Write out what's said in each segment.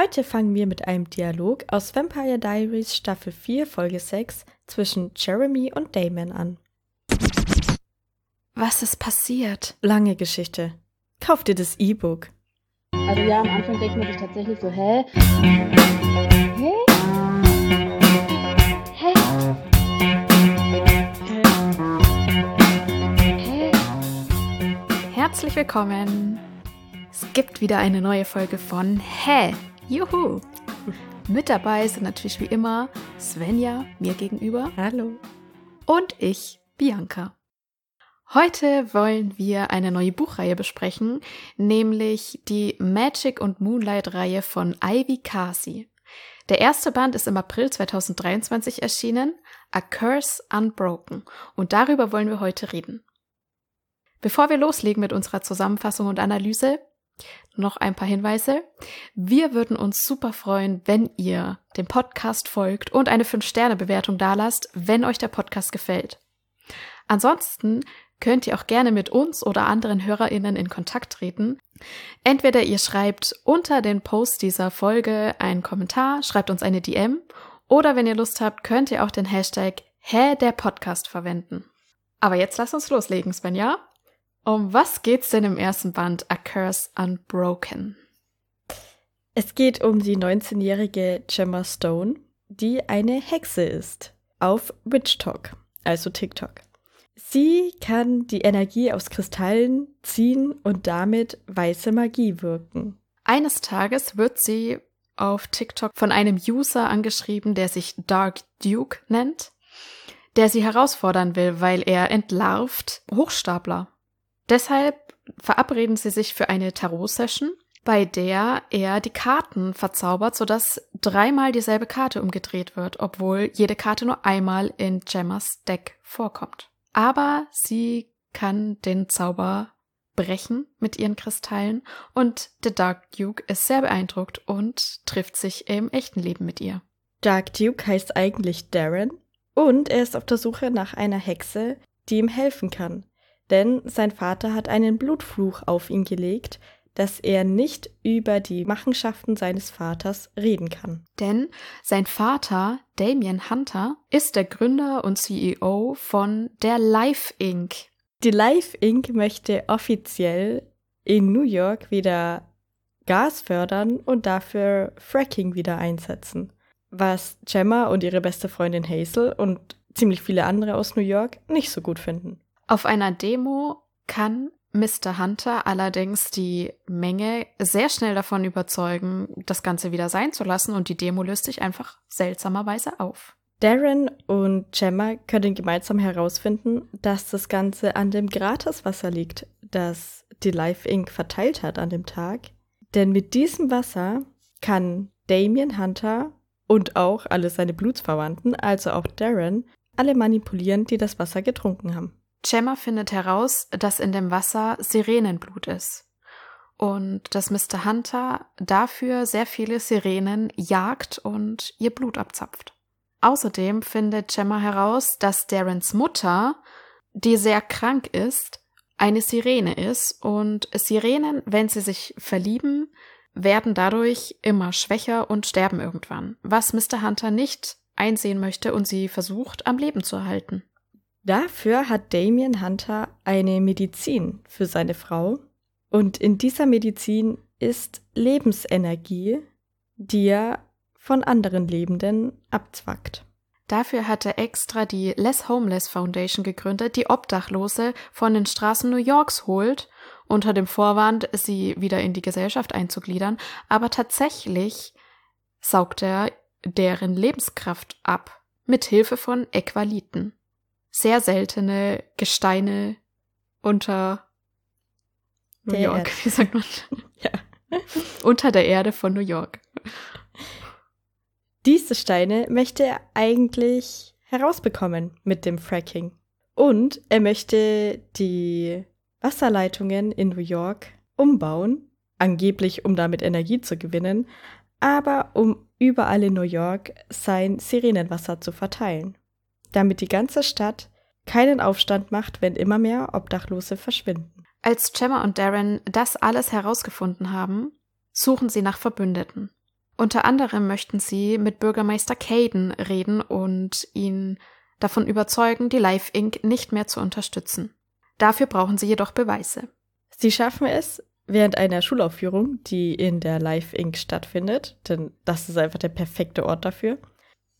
Heute fangen wir mit einem Dialog aus Vampire Diaries Staffel 4 Folge 6 zwischen Jeremy und Damon an. Was ist passiert? Lange Geschichte. Kauf dir das E-Book. Also ja, am Anfang denkt man sich tatsächlich so, hä? Hä? Hä? Hä? Herzlich willkommen. Es gibt wieder eine neue Folge von Hä? Juhu! Mit dabei sind natürlich wie immer Svenja, mir gegenüber. Hallo. Und ich, Bianca. Heute wollen wir eine neue Buchreihe besprechen, nämlich die Magic und Moonlight Reihe von Ivy Kasi. Der erste Band ist im April 2023 erschienen, A Curse Unbroken, und darüber wollen wir heute reden. Bevor wir loslegen mit unserer Zusammenfassung und Analyse, noch ein paar Hinweise. Wir würden uns super freuen, wenn ihr dem Podcast folgt und eine 5-Sterne-Bewertung dalasst, wenn euch der Podcast gefällt. Ansonsten könnt ihr auch gerne mit uns oder anderen HörerInnen in Kontakt treten. Entweder ihr schreibt unter den Post dieser Folge einen Kommentar, schreibt uns eine DM oder wenn ihr Lust habt, könnt ihr auch den Hashtag Hä der Podcast verwenden. Aber jetzt lasst uns loslegen, Sven, ja? Um was geht's denn im ersten Band A Curse Unbroken? Es geht um die 19-jährige Gemma Stone, die eine Hexe ist. Auf Witch Talk, also TikTok. Sie kann die Energie aus Kristallen ziehen und damit weiße Magie wirken. Eines Tages wird sie auf TikTok von einem User angeschrieben, der sich Dark Duke nennt, der sie herausfordern will, weil er entlarvt Hochstapler. Deshalb verabreden sie sich für eine Tarot-Session, bei der er die Karten verzaubert, sodass dreimal dieselbe Karte umgedreht wird, obwohl jede Karte nur einmal in Gemmas Deck vorkommt. Aber sie kann den Zauber brechen mit ihren Kristallen und der Dark Duke ist sehr beeindruckt und trifft sich im echten Leben mit ihr. Dark Duke heißt eigentlich Darren und er ist auf der Suche nach einer Hexe, die ihm helfen kann. Denn sein Vater hat einen Blutfluch auf ihn gelegt, dass er nicht über die Machenschaften seines Vaters reden kann. Denn sein Vater, Damien Hunter, ist der Gründer und CEO von der Life Inc. Die Life Inc. möchte offiziell in New York wieder Gas fördern und dafür Fracking wieder einsetzen. Was Gemma und ihre beste Freundin Hazel und ziemlich viele andere aus New York nicht so gut finden. Auf einer Demo kann Mr. Hunter allerdings die Menge sehr schnell davon überzeugen, das Ganze wieder sein zu lassen und die Demo löst sich einfach seltsamerweise auf. Darren und Gemma können gemeinsam herausfinden, dass das Ganze an dem Gratiswasser liegt, das die Life Inc. verteilt hat an dem Tag. Denn mit diesem Wasser kann Damien Hunter und auch alle seine Blutsverwandten, also auch Darren, alle manipulieren, die das Wasser getrunken haben. Gemma findet heraus, dass in dem Wasser Sirenenblut ist und dass Mr. Hunter dafür sehr viele Sirenen jagt und ihr Blut abzapft. Außerdem findet Gemma heraus, dass Darrens Mutter, die sehr krank ist, eine Sirene ist und Sirenen, wenn sie sich verlieben, werden dadurch immer schwächer und sterben irgendwann, was Mr. Hunter nicht einsehen möchte und sie versucht am Leben zu erhalten. Dafür hat Damien Hunter eine Medizin für seine Frau. Und in dieser Medizin ist Lebensenergie, die er von anderen Lebenden abzwackt. Dafür hat er extra die Less Homeless Foundation gegründet, die Obdachlose von den Straßen New Yorks holt, unter dem Vorwand, sie wieder in die Gesellschaft einzugliedern. Aber tatsächlich saugt er deren Lebenskraft ab, mit Hilfe von Äqualiten sehr seltene Gesteine unter New Der York, Erde. wie sagt man? Ja. unter der Erde von New York. Diese Steine möchte er eigentlich herausbekommen mit dem Fracking. Und er möchte die Wasserleitungen in New York umbauen, angeblich um damit Energie zu gewinnen, aber um überall in New York sein Sirenenwasser zu verteilen, damit die ganze Stadt keinen Aufstand macht, wenn immer mehr Obdachlose verschwinden. Als Gemma und Darren das alles herausgefunden haben, suchen sie nach Verbündeten. Unter anderem möchten sie mit Bürgermeister Caden reden und ihn davon überzeugen, die Life Inc. nicht mehr zu unterstützen. Dafür brauchen sie jedoch Beweise. Sie schaffen es während einer Schulaufführung, die in der Life Inc. stattfindet, denn das ist einfach der perfekte Ort dafür,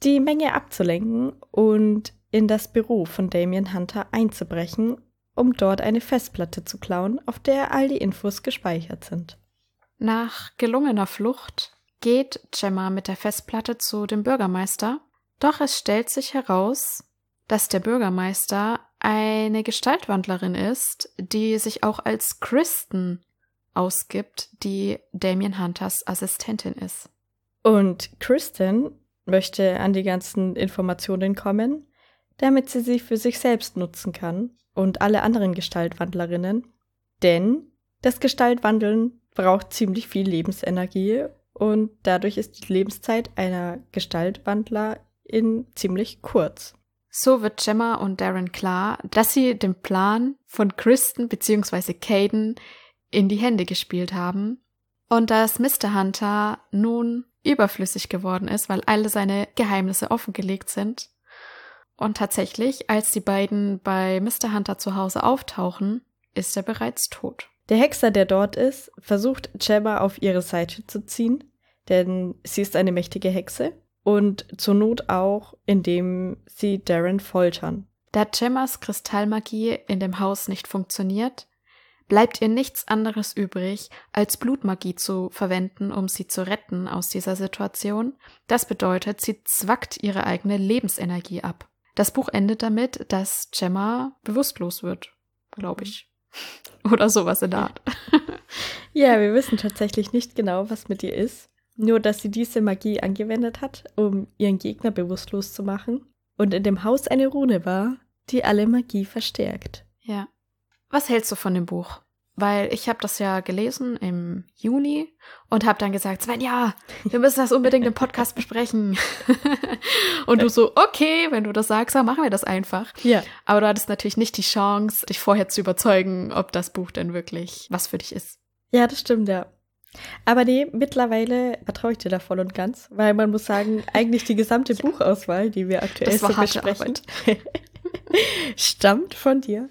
die Menge abzulenken und in das Büro von Damien Hunter einzubrechen, um dort eine Festplatte zu klauen, auf der all die Infos gespeichert sind. Nach gelungener Flucht geht Gemma mit der Festplatte zu dem Bürgermeister, doch es stellt sich heraus, dass der Bürgermeister eine Gestaltwandlerin ist, die sich auch als Kristen ausgibt, die Damien Hunters Assistentin ist. Und Kristen möchte an die ganzen Informationen kommen, damit sie sie für sich selbst nutzen kann und alle anderen Gestaltwandlerinnen. Denn das Gestaltwandeln braucht ziemlich viel Lebensenergie und dadurch ist die Lebenszeit einer Gestaltwandlerin ziemlich kurz. So wird Gemma und Darren klar, dass sie den Plan von Kristen bzw. Caden in die Hände gespielt haben und dass Mr. Hunter nun überflüssig geworden ist, weil alle seine Geheimnisse offengelegt sind. Und tatsächlich, als die beiden bei Mr. Hunter zu Hause auftauchen, ist er bereits tot. Der Hexer, der dort ist, versucht Gemma auf ihre Seite zu ziehen, denn sie ist eine mächtige Hexe und zur Not auch, indem sie Darren foltern. Da Gemmas Kristallmagie in dem Haus nicht funktioniert, bleibt ihr nichts anderes übrig, als Blutmagie zu verwenden, um sie zu retten aus dieser Situation. Das bedeutet, sie zwackt ihre eigene Lebensenergie ab. Das Buch endet damit, dass Gemma bewusstlos wird, glaube ich. Oder sowas in der Art. ja, wir wissen tatsächlich nicht genau, was mit ihr ist. Nur, dass sie diese Magie angewendet hat, um ihren Gegner bewusstlos zu machen. Und in dem Haus eine Rune war, die alle Magie verstärkt. Ja. Was hältst du von dem Buch? Weil ich habe das ja gelesen im Juni und habe dann gesagt, Sven, ja, wir müssen das unbedingt im Podcast besprechen. und du so, okay, wenn du das sagst, dann machen wir das einfach. Ja. Aber du hattest natürlich nicht die Chance, dich vorher zu überzeugen, ob das Buch denn wirklich was für dich ist. Ja, das stimmt, ja. Aber nee, mittlerweile vertraue ich dir da voll und ganz, weil man muss sagen, eigentlich die gesamte ja. Buchauswahl, die wir aktuell so besprechen, stammt von dir.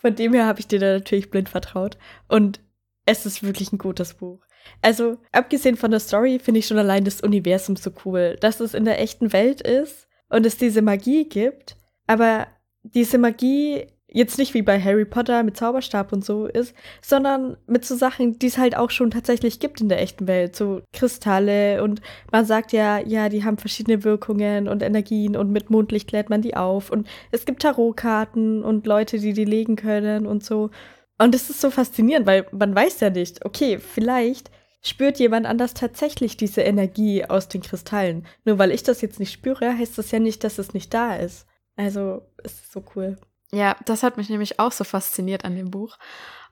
Von dem her habe ich dir da natürlich blind vertraut. Und es ist wirklich ein gutes Buch. Also, abgesehen von der Story, finde ich schon allein das Universum so cool, dass es in der echten Welt ist und es diese Magie gibt. Aber diese Magie jetzt nicht wie bei Harry Potter mit Zauberstab und so ist, sondern mit so Sachen, die es halt auch schon tatsächlich gibt in der echten Welt, so Kristalle und man sagt ja, ja, die haben verschiedene Wirkungen und Energien und mit Mondlicht lädt man die auf und es gibt Tarotkarten und Leute, die die legen können und so. Und es ist so faszinierend, weil man weiß ja nicht, okay, vielleicht spürt jemand anders tatsächlich diese Energie aus den Kristallen. Nur weil ich das jetzt nicht spüre, heißt das ja nicht, dass es nicht da ist. Also, es ist so cool. Ja, das hat mich nämlich auch so fasziniert an dem Buch.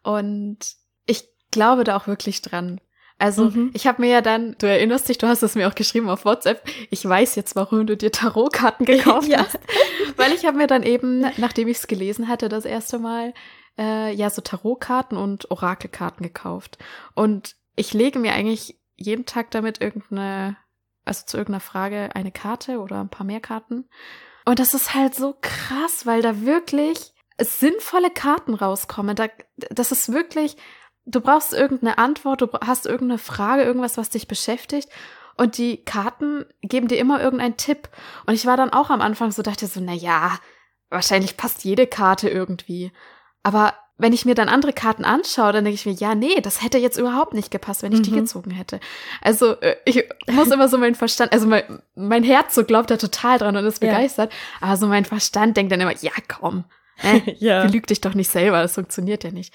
Und ich glaube da auch wirklich dran. Also mhm. ich habe mir ja dann, du erinnerst dich, du hast es mir auch geschrieben auf WhatsApp, ich weiß jetzt, warum du dir Tarotkarten gekauft ja. hast. Weil ich habe mir dann eben, nachdem ich es gelesen hatte, das erste Mal, äh, ja, so Tarotkarten und Orakelkarten gekauft. Und ich lege mir eigentlich jeden Tag damit irgendeine, also zu irgendeiner Frage eine Karte oder ein paar mehr Karten. Und das ist halt so krass, weil da wirklich sinnvolle Karten rauskommen. Da, das ist wirklich, du brauchst irgendeine Antwort, du hast irgendeine Frage, irgendwas, was dich beschäftigt. Und die Karten geben dir immer irgendeinen Tipp. Und ich war dann auch am Anfang so, dachte so, na ja, wahrscheinlich passt jede Karte irgendwie. Aber wenn ich mir dann andere Karten anschaue, dann denke ich mir, ja, nee, das hätte jetzt überhaupt nicht gepasst, wenn ich mhm. die gezogen hätte. Also äh, ich muss immer so mein Verstand, also mein, mein Herz so glaubt da total dran und ist begeistert, ja. aber so mein Verstand denkt dann immer, ja, komm, äh, ja. belüg dich doch nicht selber, das funktioniert ja nicht.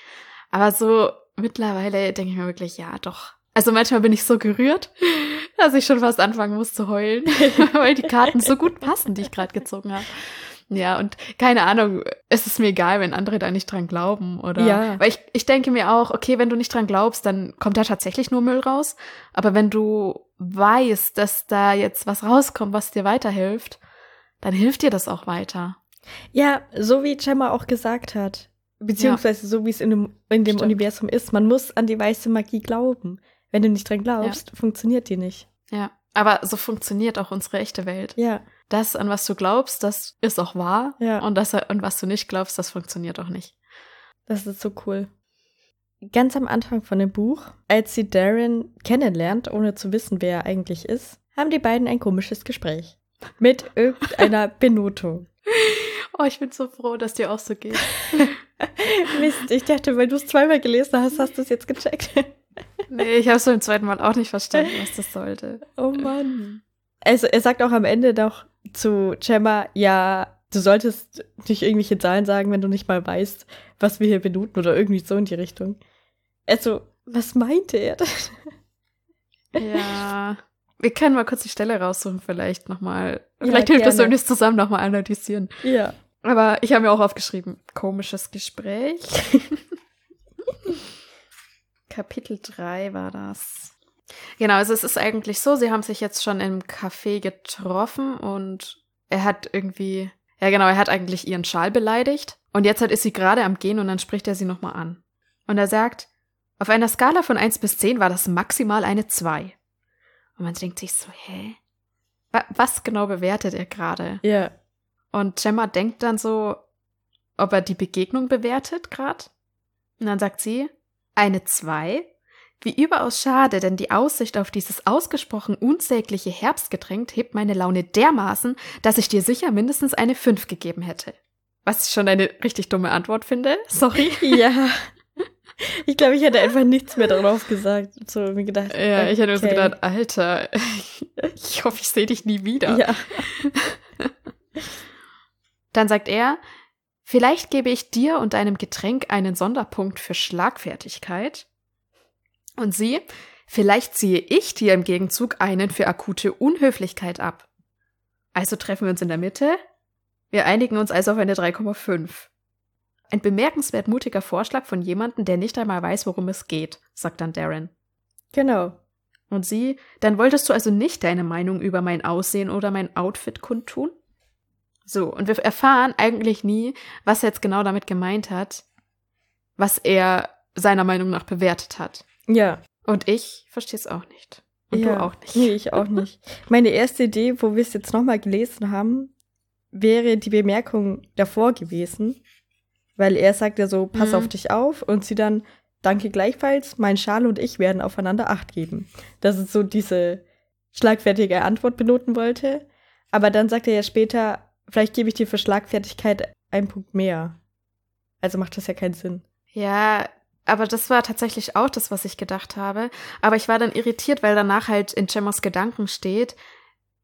Aber so mittlerweile denke ich mir wirklich, ja, doch. Also manchmal bin ich so gerührt, dass ich schon fast anfangen muss zu heulen, weil die Karten so gut passen, die ich gerade gezogen habe. Ja, und keine Ahnung, es ist mir egal, wenn andere da nicht dran glauben oder. Ja. Weil ich, ich denke mir auch, okay, wenn du nicht dran glaubst, dann kommt da tatsächlich nur Müll raus. Aber wenn du weißt, dass da jetzt was rauskommt, was dir weiterhilft, dann hilft dir das auch weiter. Ja, so wie Gemma auch gesagt hat. Beziehungsweise ja. so wie es in dem, in dem Universum ist. Man muss an die weiße Magie glauben. Wenn du nicht dran glaubst, ja. funktioniert die nicht. Ja. Aber so funktioniert auch unsere echte Welt. Ja, Das, an was du glaubst, das ist auch wahr. Ja. Und das, an was du nicht glaubst, das funktioniert auch nicht. das ist so cool. Ganz am Anfang von dem Buch, als sie Darren kennenlernt, ohne zu wissen, wer er eigentlich ist, haben die beiden ein komisches Gespräch. Mit irgendeiner Benotung. Oh, ich bin so froh, dass dir auch so geht. Mist, ich dachte, weil du es zweimal gelesen hast, hast du es jetzt gecheckt. Nee, ich habe es beim zweiten Mal auch nicht verstanden, was das sollte. Oh Mann. Also er sagt auch am Ende noch zu Gemma, ja, du solltest nicht irgendwelche Zahlen sagen, wenn du nicht mal weißt, was wir hier benuten oder irgendwie so in die Richtung. Also, was meinte er denn? Ja. Wir können mal kurz die Stelle raussuchen, vielleicht nochmal. Ja, Vielleicht hilft das, gerne. wenn wir es zusammen nochmal analysieren. Ja. Aber ich habe mir auch aufgeschrieben, komisches Gespräch. Kapitel 3 war das. Genau, also es ist eigentlich so, sie haben sich jetzt schon im Café getroffen und er hat irgendwie, ja genau, er hat eigentlich ihren Schal beleidigt und jetzt halt ist sie gerade am Gehen und dann spricht er sie nochmal an. Und er sagt, auf einer Skala von 1 bis 10 war das maximal eine 2. Und man denkt sich so, hä? Wa- Was genau bewertet er gerade? Ja. Und Gemma denkt dann so, ob er die Begegnung bewertet gerade. Und dann sagt sie, eine zwei. Wie überaus schade, denn die Aussicht auf dieses ausgesprochen unsägliche Herbstgetränk hebt meine Laune dermaßen, dass ich dir sicher mindestens eine fünf gegeben hätte. Was ich schon eine richtig dumme Antwort finde. Sorry. Ja. Ich glaube, ich hätte einfach nichts mehr darauf gesagt. So mir gedacht. Ja, ich hätte mir so gedacht, Alter, ich hoffe, ich sehe dich nie wieder. Ja. Dann sagt er, vielleicht gebe ich dir und deinem Getränk einen Sonderpunkt für Schlagfertigkeit. Und sie, vielleicht ziehe ich dir im Gegenzug einen für akute Unhöflichkeit ab. Also treffen wir uns in der Mitte. Wir einigen uns also auf eine 3,5. Ein bemerkenswert mutiger Vorschlag von jemandem, der nicht einmal weiß, worum es geht, sagt dann Darren. Genau. Und sie, dann wolltest du also nicht deine Meinung über mein Aussehen oder mein Outfit kundtun? So, und wir erfahren eigentlich nie, was er jetzt genau damit gemeint hat, was er seiner Meinung nach bewertet hat. Ja. Und ich verstehe es auch nicht. Und ja. du auch nicht. Nee, ich auch nicht. Meine erste Idee, wo wir es jetzt nochmal gelesen haben, wäre die Bemerkung davor gewesen. Weil er sagt ja so, pass Mhm. auf dich auf und sie dann, danke gleichfalls, mein Schal und ich werden aufeinander Acht geben. Dass es so diese schlagfertige Antwort benoten wollte. Aber dann sagt er ja später, vielleicht gebe ich dir für Schlagfertigkeit einen Punkt mehr. Also macht das ja keinen Sinn. Ja, aber das war tatsächlich auch das, was ich gedacht habe. Aber ich war dann irritiert, weil danach halt in Gemmas Gedanken steht,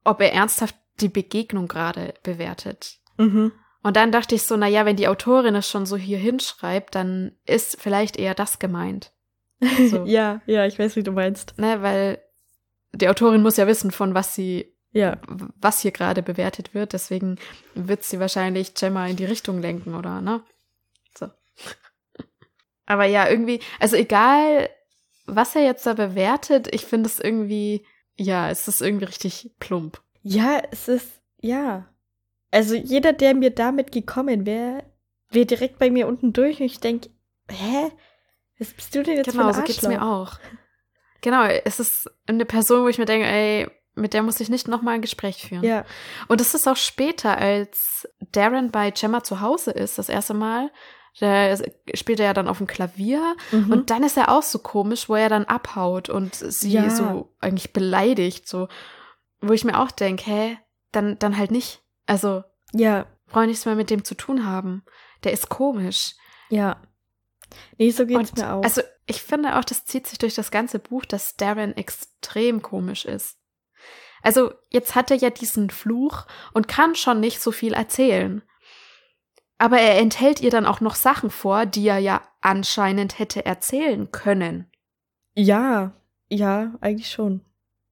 ob er ernsthaft die Begegnung gerade bewertet. Mhm. Und dann dachte ich so, na ja, wenn die Autorin es schon so hier hinschreibt, dann ist vielleicht eher das gemeint. So. ja, ja, ich weiß, wie du meinst. Ne, weil die Autorin muss ja wissen, von was sie, Ja. was hier gerade bewertet wird. Deswegen wird sie wahrscheinlich Gemma in die Richtung lenken, oder, ne? So. Aber ja, irgendwie, also egal, was er jetzt da bewertet, ich finde es irgendwie, ja, es ist irgendwie richtig plump. Ja, es ist, ja. Also jeder, der mir damit gekommen wäre, wäre direkt bei mir unten durch und ich denke, hä? Was bist du denn jetzt Genau, für so ein geht's Arschloch? mir auch. Genau, es ist eine Person, wo ich mir denke, ey, mit der muss ich nicht nochmal ein Gespräch führen. Ja, Und es ist auch später, als Darren bei Gemma zu Hause ist, das erste Mal. Da spielt er ja dann auf dem Klavier mhm. und dann ist er auch so komisch, wo er dann abhaut und sie Ja. so eigentlich beleidigt, so, wo ich mir auch denke, hä, dann, dann halt nicht. Also, ja, brauche nichts mehr mit dem zu tun haben. Der ist komisch. ja. Nee, so geht's Und mir auch. Also, ich finde auch, das zieht sich durch das ganze Buch, dass Darren extrem komisch ist. Also, jetzt hat er ja diesen Fluch und kann schon nicht so viel erzählen. Aber er enthält ihr dann auch noch Sachen vor, die er ja anscheinend hätte erzählen können. ja, ja, eigentlich schon.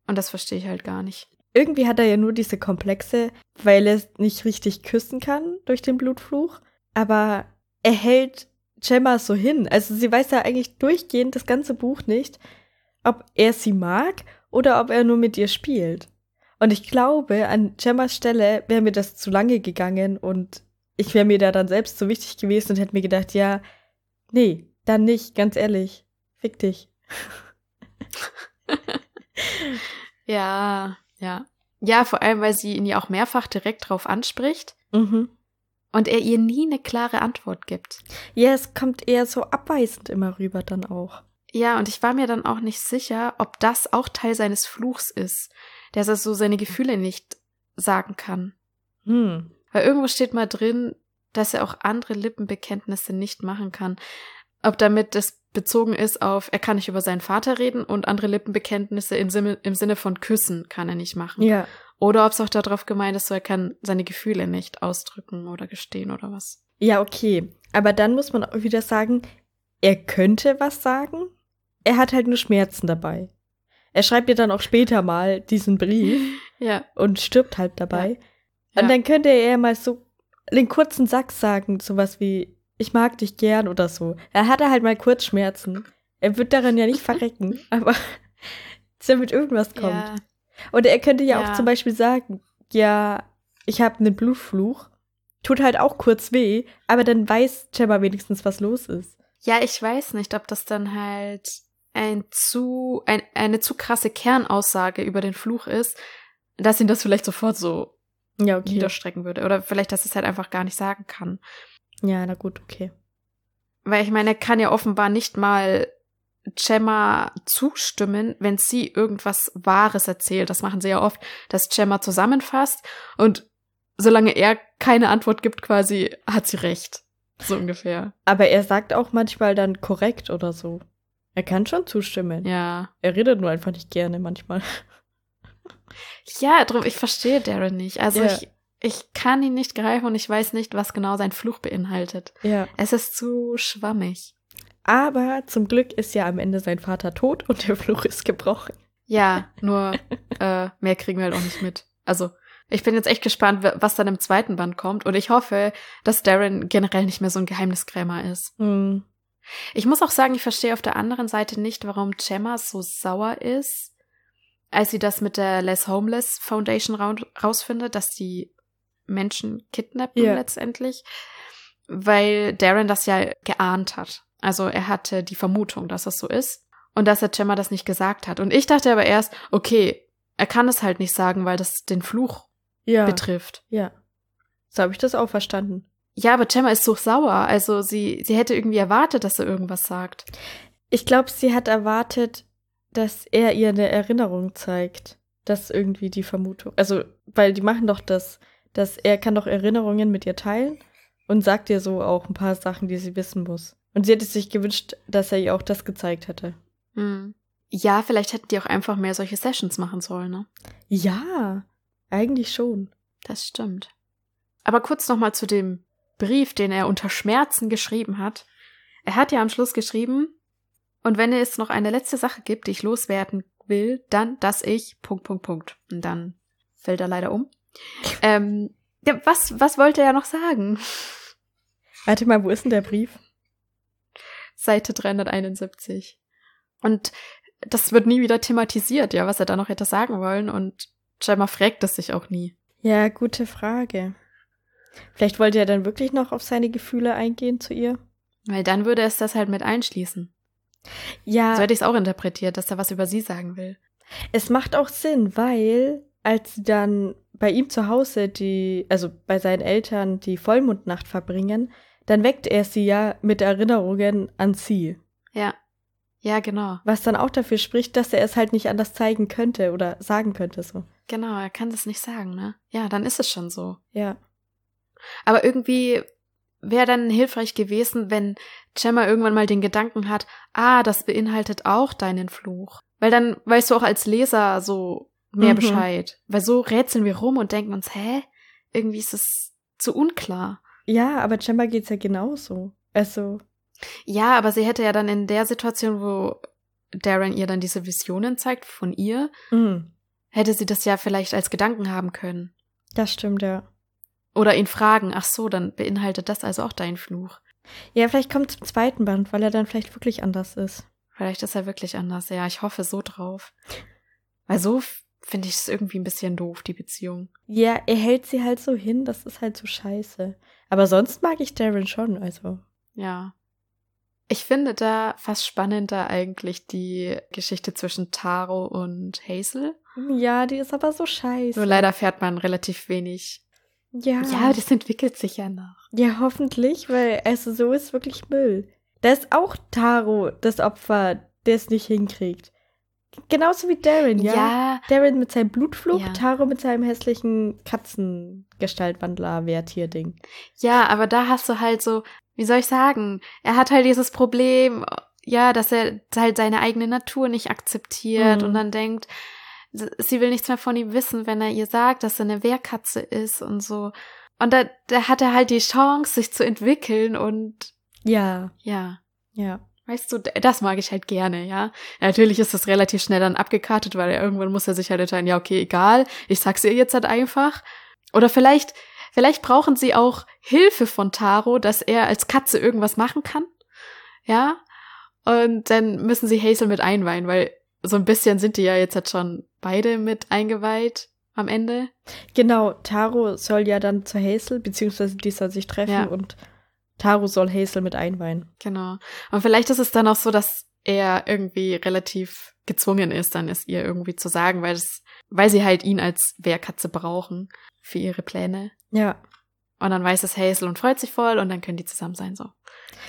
Und das verstehe ich halt gar nicht. Irgendwie hat er ja nur diese Komplexe, weil er nicht richtig küssen kann durch den Blutfluch. Aber er hält Gemma so hin. Also sie weiß ja eigentlich durchgehend das ganze Buch nicht, ob er sie mag oder ob er nur mit ihr spielt. Und ich glaube, an Gemmas Stelle wäre mir das zu lange gegangen und ich wäre mir da dann selbst so wichtig gewesen und hätte mir gedacht, ja, nee, dann nicht, ganz ehrlich. Fick dich. Ja, ja. Ja, vor allem, weil sie ihn ja auch mehrfach direkt drauf anspricht Mhm. und er ihr nie eine klare Antwort gibt. Ja, es kommt eher so abweisend immer rüber dann auch. Ja, und ich war mir dann auch nicht sicher, ob das auch Teil seines Fluchs ist, dass er so seine Gefühle nicht sagen kann. Hm. Weil irgendwo steht mal drin, dass er auch andere Lippenbekenntnisse nicht machen kann. Ob damit das bezogen ist auf, er kann nicht über seinen Vater reden und andere Lippenbekenntnisse im Sinne, im Sinne von Küssen kann er nicht machen. Ja. Oder ob es auch darauf gemeint ist, so er kann seine Gefühle nicht ausdrücken oder gestehen oder was. Ja, okay. Aber dann muss man auch wieder sagen, er könnte was sagen. Er hat halt nur Schmerzen dabei. Er schreibt ihr dann auch später mal diesen Brief Ja. und stirbt halt dabei. Ja. Und dann könnte er mal so den kurzen Satz sagen, sowas wie, ich mag dich gern oder so. Er hatte halt mal kurz Schmerzen. Er wird daran ja nicht verrecken, aber dass er mit irgendwas kommt. Ja. Oder er könnte ja, Ja. auch zum Beispiel sagen, ja, ich habe einen Blutfluch. Tut halt auch kurz weh, aber dann weiß Gemma wenigstens, was los ist. ja, ich weiß nicht, ob das dann halt ein zu, ein, eine zu krasse Kernaussage über den Fluch ist, dass ihn das vielleicht sofort so Ja, okay. niederstrecken würde. Oder vielleicht, dass es halt einfach gar nicht sagen kann. Ja, na gut, okay. Weil ich meine, er kann ja offenbar nicht mal Gemma zustimmen, wenn sie irgendwas Wahres erzählt. Das machen sie ja oft, dass Gemma zusammenfasst und solange er keine Antwort gibt, quasi hat sie recht. So ungefähr. Aber er sagt auch manchmal dann korrekt oder so. Er kann schon zustimmen. Ja. Er redet nur einfach nicht gerne manchmal. Ja, drum, ich verstehe Darren nicht. Also Ja. ich, ich kann ihn nicht greifen und ich weiß nicht, was genau sein Fluch beinhaltet. Ja. Es ist zu schwammig. Aber zum Glück ist ja am Ende sein Vater tot und der Fluch ist gebrochen. Ja, nur äh, mehr kriegen wir halt auch nicht mit. Also, ich bin jetzt echt gespannt, wa- was dann im zweiten Band kommt. Und ich hoffe, dass Darren generell nicht mehr so ein Geheimniskrämer ist. Hm. Ich muss auch sagen, ich verstehe auf der anderen Seite nicht, warum Gemma so sauer ist, als sie das mit der Less Homeless Foundation rau rausfindet, dass die Menschen kidnappen Ja. letztendlich. Weil Darren das ja geahnt hat. Also er hatte die Vermutung, dass das so ist. Und dass er Gemma das nicht gesagt hat. Und ich dachte aber erst, okay, er kann es halt nicht sagen, weil das den Fluch Ja. betrifft. Ja. So habe ich das auch verstanden. Ja, aber Gemma ist so sauer. Also sie, sie hätte irgendwie erwartet, dass er irgendwas sagt. Ich glaube, sie hat erwartet, dass er ihr eine Erinnerung zeigt. Das ist irgendwie die Vermutung. Also, weil die machen doch das, dass er kann doch Erinnerungen mit ihr teilen und sagt ihr so auch ein paar Sachen, die sie wissen muss. Und sie hätte sich gewünscht, dass er ihr auch das gezeigt hätte. Hm. Ja, vielleicht hätten die auch einfach mehr solche Sessions machen sollen, ne? Ja, eigentlich schon. Das stimmt. Aber kurz nochmal zu dem Brief, den er unter Schmerzen geschrieben hat. Er hat ja am Schluss geschrieben, und wenn es noch eine letzte Sache gibt, die ich loswerden will, dann, dass ich, Punkt, Punkt, Punkt. Und dann fällt er leider um. Ähm, ja, was, was wollte er noch sagen? Warte mal, wo ist denn der Brief? Seite 371. Und das wird nie wieder thematisiert, ja, was er da noch hätte sagen wollen. Und scheinbar fragt es sich auch nie. Ja, gute Frage. Vielleicht wollte er dann wirklich noch auf seine Gefühle eingehen zu ihr? Weil dann würde es das halt mit einschließen. Ja, So hätte ich es auch interpretiert, dass er was über sie sagen will. es macht auch Sinn, weil als sie dann bei ihm zu Hause die, also bei seinen Eltern die Vollmondnacht verbringen, dann weckt er sie ja mit Erinnerungen an sie. Ja. Ja, genau. Was dann auch dafür spricht, dass er es halt nicht anders zeigen könnte oder sagen könnte so. Genau, er kann das nicht sagen, ne? Ja, dann ist es schon so. Ja. Aber irgendwie wäre dann hilfreich gewesen, wenn Gemma irgendwann mal den Gedanken hat, ah, das beinhaltet auch deinen Fluch. Weil dann weißt du auch als Leser so mehr Mhm. Bescheid. Weil so rätseln wir rum und denken uns, hä? Irgendwie ist es zu unklar. Ja, aber Gemma geht's ja genauso. Also, Ja, aber sie hätte ja dann in der Situation, wo Darren ihr dann diese Visionen zeigt von ihr, mh, hätte sie das ja vielleicht als Gedanken haben können. das stimmt ja. Oder ihn fragen, ach so, dann beinhaltet das also auch dein Fluch. Ja, vielleicht kommt zum zweiten Band, weil er dann vielleicht wirklich anders ist. Vielleicht ist er wirklich anders. Ja, ich hoffe so drauf. Weil so finde ich es irgendwie ein bisschen doof, die Beziehung. Ja, er hält sie halt so hin, das ist halt so scheiße. Aber sonst mag ich Darren schon, also. Ja. Ich finde da fast spannender eigentlich die Geschichte zwischen Taro und Hazel. Ja, die ist aber so scheiße. Nur leider fährt man relativ wenig. Ja. Ja, das entwickelt sich ja noch. Ja, hoffentlich, weil also so ist wirklich Müll. Da ist auch Taro das Opfer, der es nicht hinkriegt. Genauso wie Darren, ja. ja Darren mit seinem Blutfluch, Ja. Taro mit seinem hässlichen Katzengestaltwandler-Wehrtier-Ding. Ja, aber da hast du halt so, wie soll ich sagen, er hat halt dieses Problem, ja, dass er halt seine eigene Natur nicht akzeptiert Mhm. und dann denkt, sie will nichts mehr von ihm wissen, wenn er ihr sagt, dass er eine Wehrkatze ist und so. Und da, da hat er halt die Chance, sich zu entwickeln und Ja, ja, ja. weißt du, das mag ich halt gerne, ja. Natürlich ist das relativ schnell dann abgekartet, weil irgendwann muss er sich halt entscheiden, ja, okay, egal, ich sag's ihr jetzt halt einfach. Oder vielleicht, vielleicht brauchen sie auch Hilfe von Taro, dass er als Katze irgendwas machen kann. Ja. Und dann müssen sie Hazel mit einweihen, weil so ein bisschen sind die ja jetzt halt schon beide mit eingeweiht am Ende. Genau, Taro soll ja dann zu Hazel, beziehungsweise die soll sich treffen Ja. und Taro soll Hazel mit einweihen. Genau. Und vielleicht ist es dann auch so, dass er irgendwie relativ gezwungen ist, dann es ihr irgendwie zu sagen, weil es, weil sie halt ihn als Wehrkatze brauchen für ihre Pläne. Ja. Und dann weiß es Hazel und freut sich voll und dann können die zusammen sein, so.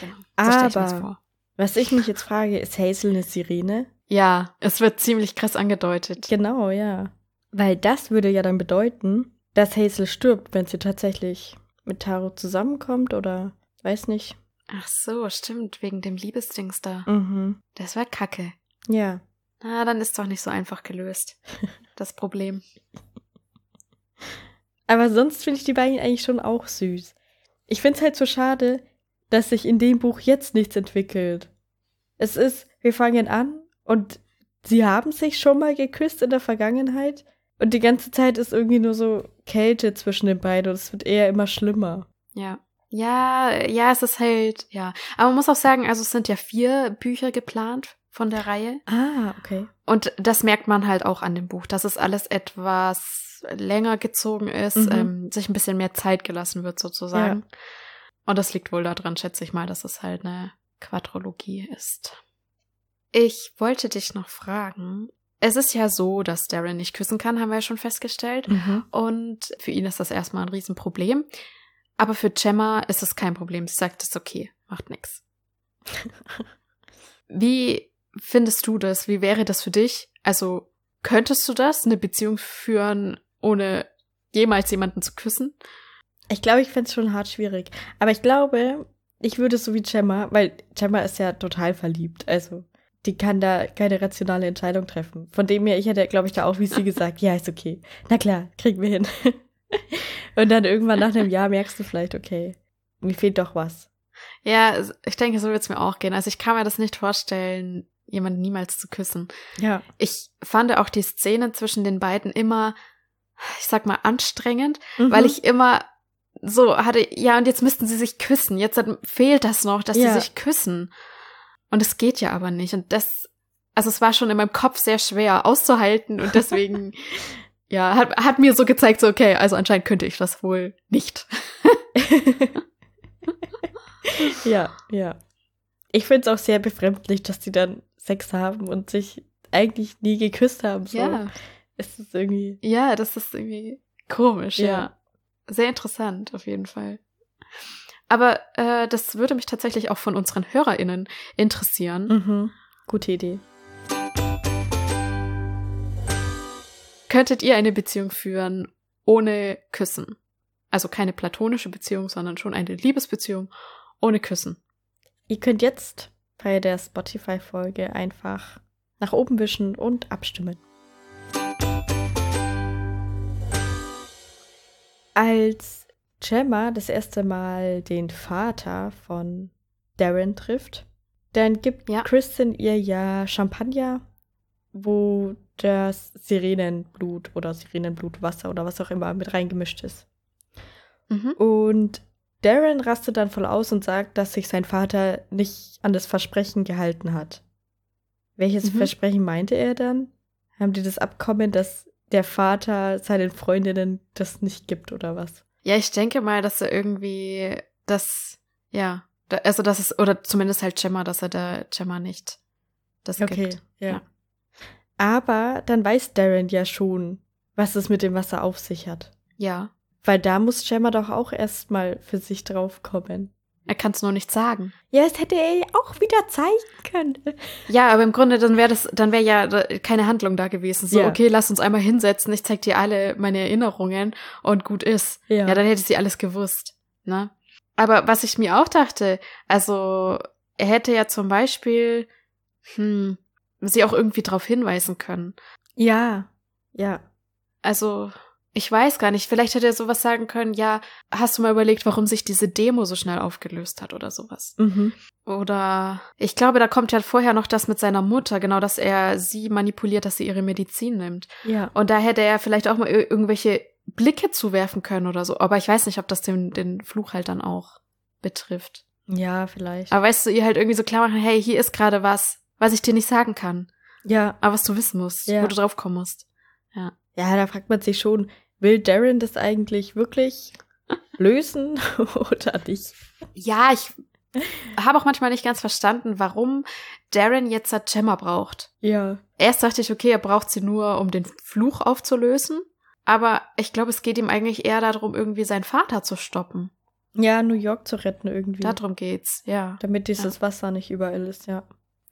Genau. So ich Aber- vor. Was ich mich jetzt frage, ist Hazel eine Sirene? Ja, es wird ziemlich krass angedeutet. Genau, ja. Weil das würde ja dann bedeuten, dass Hazel stirbt, wenn sie tatsächlich mit Taro zusammenkommt oder weiß nicht. Ach so, stimmt, wegen dem Liebesdings da. Mhm. Das war kacke. Ja. Na, dann ist doch nicht so einfach gelöst. Das Problem. Aber sonst finde ich die beiden eigentlich schon auch süß. Ich finde es halt so schade, dass sich in dem Buch jetzt nichts entwickelt. Es ist, wir fangen an und sie haben sich schon mal geküsst in der Vergangenheit und die ganze Zeit ist irgendwie nur so Kälte zwischen den beiden und es wird eher immer schlimmer. Ja. Ja, ja, es ist halt, ja. Aber man muss auch sagen, also es sind ja vier Bücher geplant von der Reihe. Ah, okay. Und das merkt man halt auch an dem Buch, dass es alles etwas länger gezogen ist, Mhm. ähm, sich ein bisschen mehr Zeit gelassen wird sozusagen. Und das liegt wohl daran, schätze ich mal, dass es halt eine Quadrologie ist. Ich wollte dich noch fragen. Es ist ja so, dass Darren nicht küssen kann, haben wir ja schon festgestellt. Mhm. Und für ihn ist das erstmal ein Riesenproblem. Aber für Gemma ist es kein Problem. Sie sagt, es ist okay, macht nix. Wie findest du das? Wie wäre das für dich? Also, könntest du das, eine Beziehung führen, ohne jemals jemanden zu küssen? Ich glaube, ich fände es schon hart schwierig. Aber ich glaube, ich würde so wie Gemma, weil Gemma ist ja total verliebt. Also, die kann da keine rationale Entscheidung treffen. Von dem her, ich hätte, glaube ich, da auch wie sie gesagt, ja, ist okay. Na klar, kriegen wir hin. Und dann irgendwann nach einem Jahr merkst du vielleicht, okay, mir fehlt doch was. Ja, ich denke, so wird es mir auch gehen. Also ich kann mir das nicht vorstellen, jemanden niemals zu küssen. Ja. Ich fand auch die Szene zwischen den beiden immer, ich sag mal, anstrengend, Mhm. weil ich immer so hatte, ja, und jetzt müssten sie sich küssen. Jetzt hat, fehlt das noch, dass Ja. sie sich küssen. Und es geht ja aber nicht. Und das, also es war schon in meinem Kopf sehr schwer auszuhalten und deswegen, ja, hat, hat mir so gezeigt, so, okay, also anscheinend könnte ich das wohl nicht. ja, ja. Ich finde es auch sehr befremdlich, dass die dann Sex haben und sich eigentlich nie geküsst haben. So. Es ist irgendwie. Ja, das ist irgendwie komisch, ja. Ja. Sehr interessant, auf jeden Fall. Aber äh, das würde mich tatsächlich auch von unseren HörerInnen interessieren. Mhm. Gute Idee. Könntet ihr eine Beziehung führen ohne Küssen? Also keine platonische Beziehung, sondern schon eine Liebesbeziehung ohne Küssen. Ihr könnt jetzt bei der Spotify-Folge einfach nach oben wischen und abstimmen. Als Gemma das erste Mal den Vater von Darren trifft, dann gibt Ja. Kristen ihr ja Champagner, wo das Sirenenblut oder Sirenenblutwasser oder was auch immer mit reingemischt ist. Mhm. Und Darren rastet dann voll aus und sagt, dass sich sein Vater nicht an das Versprechen gehalten hat. Welches Mhm. Versprechen meinte er dann? Haben die das Abkommen, dass der Vater seinen Freundinnen das nicht gibt oder was? Ja, ich denke mal, dass er irgendwie das, ja, da, also das ist, oder zumindest halt Gemma, dass er der Gemma nicht das gibt. ja. Ja. Aber dann weiß Darren ja schon, was es mit dem Wasser auf sich hat. Ja. Weil da muss Gemma doch auch erstmal für sich drauf kommen. Er kann es nur nicht sagen. Ja, das hätte er ja auch wieder zeigen können. Ja, aber im Grunde, dann wäre das, dann wäre ja keine Handlung da gewesen. So, Ja. okay, lass uns einmal hinsetzen, ich zeig dir alle meine Erinnerungen und gut ist. Ja. Ja, dann hätte sie alles gewusst, ne? Aber was ich mir auch dachte, also, er hätte ja zum Beispiel, hm, sie auch irgendwie darauf hinweisen können. Ja. Ja. Also, ich weiß gar nicht, vielleicht hätte er sowas sagen können, ja, hast du mal überlegt, warum sich diese Demo so schnell aufgelöst hat oder sowas? Mhm. Oder ich glaube, da kommt ja vorher noch das mit seiner Mutter, genau, dass er sie manipuliert, dass sie ihre Medizin nimmt. Ja. Und da hätte er vielleicht auch mal ir- irgendwelche Blicke zuwerfen können oder so. Aber ich weiß nicht, ob das den, den Fluch halt dann auch betrifft. Ja, vielleicht. Aber weißt du, ihr halt irgendwie so klar machen, hey, hier ist gerade was, was ich dir nicht sagen kann, ja. aber was du wissen musst, Ja. wo du drauf kommen musst. Ja, da fragt man sich schon, will Darren das eigentlich wirklich lösen oder nicht? Ja, ich habe auch manchmal nicht ganz verstanden, warum Darren jetzt halt Gemma braucht. Ja. Erst dachte ich, okay, er braucht sie nur, um den Fluch aufzulösen. Aber ich glaube, es geht ihm eigentlich eher darum, irgendwie seinen Vater zu stoppen. Ja, New York zu retten irgendwie. Darum geht's, ja. damit dieses Wasser nicht überall ist, ja.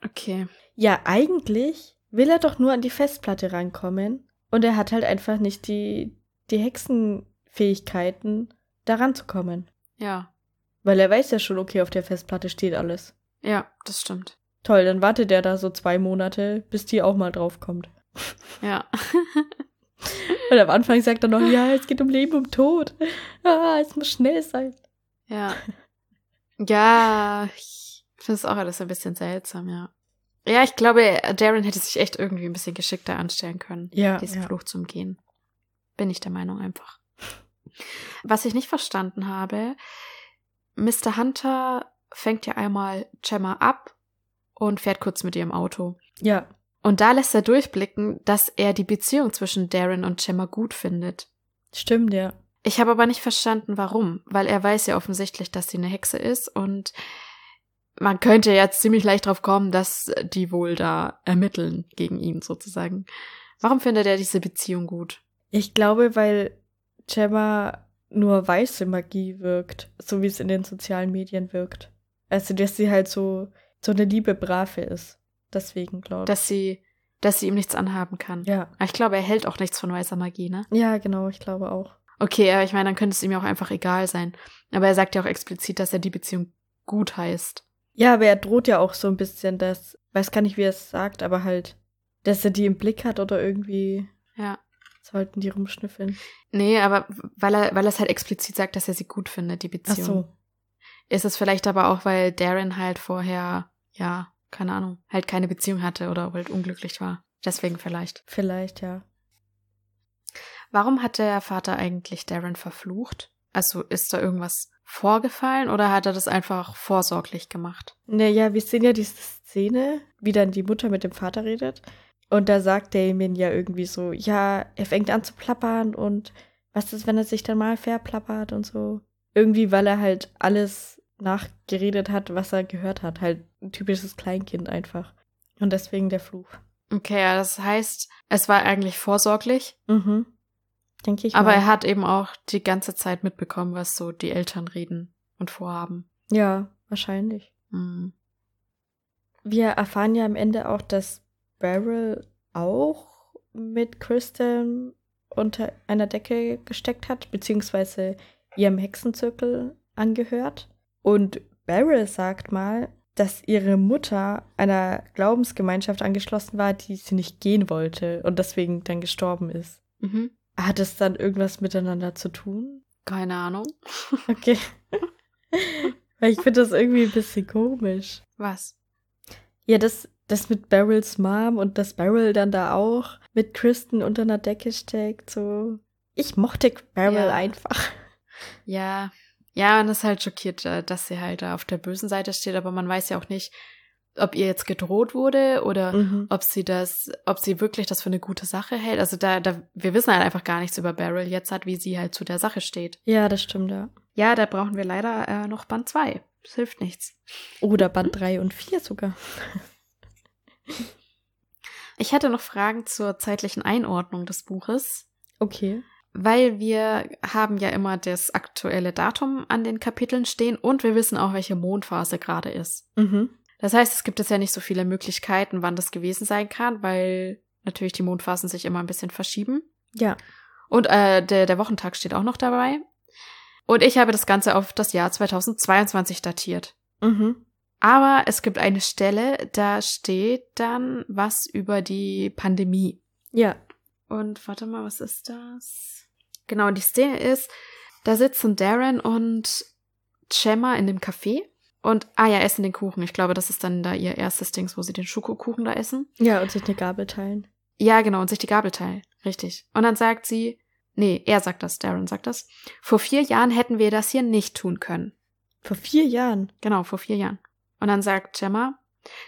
Okay. Ja, eigentlich will er doch nur an die Festplatte rankommen und er hat halt einfach nicht die, die Hexenfähigkeiten, da ranzukommen. Ja. Weil er weiß ja schon, okay, auf der Festplatte steht alles. Ja, das stimmt. Toll, dann wartet er da so zwei Monate, bis die auch mal draufkommt. Ja. Und am Anfang sagt er noch, ja, es geht um Leben und Tod. Ah, es muss schnell sein. Ja. Ja, ich finde es auch alles ein bisschen seltsam, ja. Ja, ich glaube, Darren hätte sich echt irgendwie ein bisschen geschickter anstellen können, Ja, diesen ja. Fluch zu umgehen. Bin ich der Meinung einfach. Was ich nicht verstanden habe, Mr. Hunter fängt ja einmal Gemma ab und fährt kurz mit ihrem Auto. Ja, Und da lässt er durchblicken, dass er die Beziehung zwischen Darren und Gemma gut findet. stimmt, ja. Ich habe aber nicht verstanden, warum, weil er weiß ja offensichtlich, dass sie eine Hexe ist und man könnte jetzt ziemlich leicht drauf kommen, dass die wohl da ermitteln gegen ihn sozusagen. Warum findet er diese Beziehung gut? Ich glaube, weil Gemma nur weiße Magie wirkt, so wie es in den sozialen Medien wirkt. Also, dass sie halt so, so eine liebe Brave ist. Deswegen, glaube ich. Dass sie, dass sie ihm nichts anhaben kann. Ja. Aber Ich glaube, er hält auch nichts von weißer Magie, ne? Ja, genau, ich glaube auch. Okay, aber ich meine, dann könnte es ihm ja auch einfach egal sein. Aber er sagt ja auch explizit, dass er die Beziehung gut heißt. Ja, aber er droht ja auch so ein bisschen, dass, weiß gar nicht, wie er es sagt, aber halt, dass er die im Blick hat oder irgendwie Ja. Sollten die rumschnüffeln. Nee, aber weil er, weil er es halt explizit sagt, dass er sie gut findet, die Ach Beziehung. so. Ist es vielleicht aber auch, weil Darren halt vorher, ja, keine Ahnung, halt keine Beziehung hatte oder halt unglücklich war. Deswegen vielleicht. Vielleicht, ja. Warum hat der Vater eigentlich Darren verflucht? Also ist da irgendwas vorgefallen oder hat er das einfach vorsorglich gemacht? Naja, wir sehen ja diese Szene, wie dann die Mutter mit dem Vater redet. Und da sagt Damien ja irgendwie so, ja, er fängt an zu plappern und was ist, wenn er sich dann mal verplappert und so. Irgendwie, weil er halt alles nachgeredet hat, was er gehört hat. Halt ein typisches Kleinkind einfach. Und deswegen der Fluch. Okay, ja, das heißt, es war eigentlich vorsorglich, Mhm. Denke ich aber mal. er hat eben auch die ganze Zeit mitbekommen, was so die Eltern reden und vorhaben. Ja, wahrscheinlich. Hm. Wir erfahren ja am Ende auch, dass Beryl auch mit Kristen unter einer Decke gesteckt hat, beziehungsweise ihrem Hexenzirkel angehört. Und Beryl sagt mal, dass ihre Mutter einer Glaubensgemeinschaft angeschlossen war, die sie nicht gehen wollte und deswegen dann gestorben ist. Mhm. Hat es dann irgendwas miteinander zu tun? Keine Ahnung. Okay. Weil ich finde das irgendwie ein bisschen komisch. Was? Ja, das, das mit Beryls Mom und dass Beryl dann da auch mit Kristen unter einer Decke steckt, so. Ich mochte Beryl Ja. einfach. Ja, ja, man ist halt schockiert, äh, dass sie halt da auf der bösen Seite steht, aber man weiß ja auch nicht, ob ihr jetzt gedroht wurde oder Mhm. ob sie das, ob sie wirklich das für eine gute Sache hält. Also da, da, wir wissen halt einfach gar nichts über Beryl jetzt hat, wie sie halt zu der Sache steht. Ja, das stimmt, ja. Ja, da brauchen wir leider äh, noch Band 2. Das hilft nichts. Oder Band 3 und 4 sogar. Ich hätte noch Fragen zur zeitlichen Einordnung des Buches, Okay. weil wir haben ja immer das aktuelle Datum an den Kapiteln stehen und wir wissen auch, welche Mondphase gerade ist. Mhm. Das heißt, es gibt jetzt ja nicht so viele Möglichkeiten, wann das gewesen sein kann, weil natürlich die Mondphasen sich immer ein bisschen verschieben. Ja. Und äh, der, der Wochentag steht auch noch dabei. Und ich habe das Ganze auf das Jahr 2022 datiert. Mhm. Aber es gibt eine Stelle, da steht dann was über die Pandemie. Ja. Und warte mal, was ist das? Genau, die Szene ist, da sitzen Darren und Gemma in dem Café und, ah ja, essen den Kuchen. Ich glaube, das ist dann da ihr erstes Ding, wo sie den Schokokuchen da essen. Ja, und sich eine Gabel teilen. Ja, genau, und sich die Gabel teilen. Richtig. Und dann sagt sie, nee, er sagt das, Darren sagt das. Vor vier Jahren hätten wir das hier nicht tun können. Vor vier Jahren. Genau, vor vier Jahren. Und dann sagt Gemma,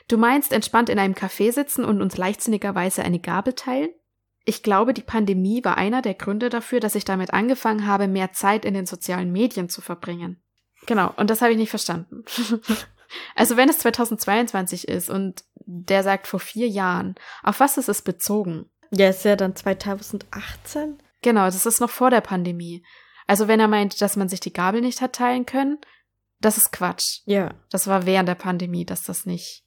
du meinst entspannt in einem Café sitzen und uns leichtsinnigerweise eine Gabel teilen? Ich glaube, die Pandemie war einer der Gründe dafür, dass ich damit angefangen habe, mehr Zeit in den sozialen Medien zu verbringen. Genau, und das habe ich nicht verstanden. also wenn es 2022 ist und der sagt vor vier Jahren, auf was ist es bezogen? Ja, ist ja dann 2018. Genau, das ist noch vor der Pandemie. Also wenn er meint, dass man sich die Gabel nicht hat teilen können, das ist Quatsch. Ja. Das war während der Pandemie, dass das nicht.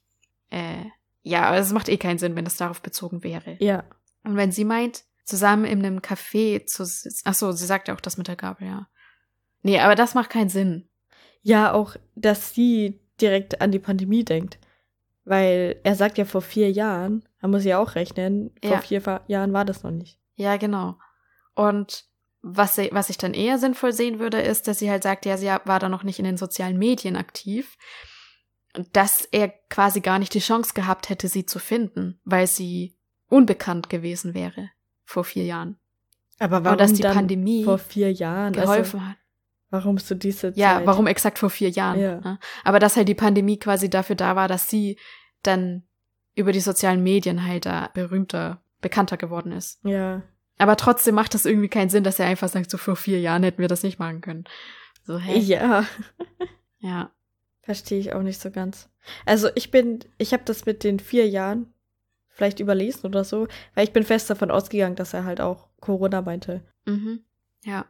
Äh, ja, aber es macht eh keinen Sinn, wenn das darauf bezogen wäre. Ja. Und wenn sie meint, zusammen in einem Café zu sitzen. Ach so, sie sagt ja auch das mit der Gabel, ja. Nee, aber das macht keinen Sinn. Ja, auch, dass sie direkt an die Pandemie denkt. Weil er sagt ja vor vier Jahren, man muss ja auch rechnen, vor Ja. vier Jahren war das noch nicht. Ja, genau. Und was, sie, was ich dann eher sinnvoll sehen würde, ist, dass sie halt sagt, ja, sie war da noch nicht in den sozialen Medien aktiv. Und dass er quasi gar nicht die Chance gehabt hätte, sie zu finden, weil sie unbekannt gewesen wäre vor vier Jahren. Aber warum dass die Pandemie vor vier Jahren? Geholfen Also, hat. warum so diese Zeit? Ja, warum exakt vor vier Jahren? Ja. ne? Aber dass halt die Pandemie quasi dafür da war, dass sie dann über die sozialen Medien halt da berühmter, bekannter geworden ist. Ja. Aber trotzdem macht das irgendwie keinen Sinn, dass er einfach sagt, so vor vier Jahren hätten wir das nicht machen können. So, hä? Ja. Ja. Verstehe ich auch nicht so ganz. Also ich bin, ich habe das mit den vier Jahren vielleicht überlesen oder so, weil ich bin fest davon ausgegangen, dass er halt auch Corona meinte. Mhm. Ja.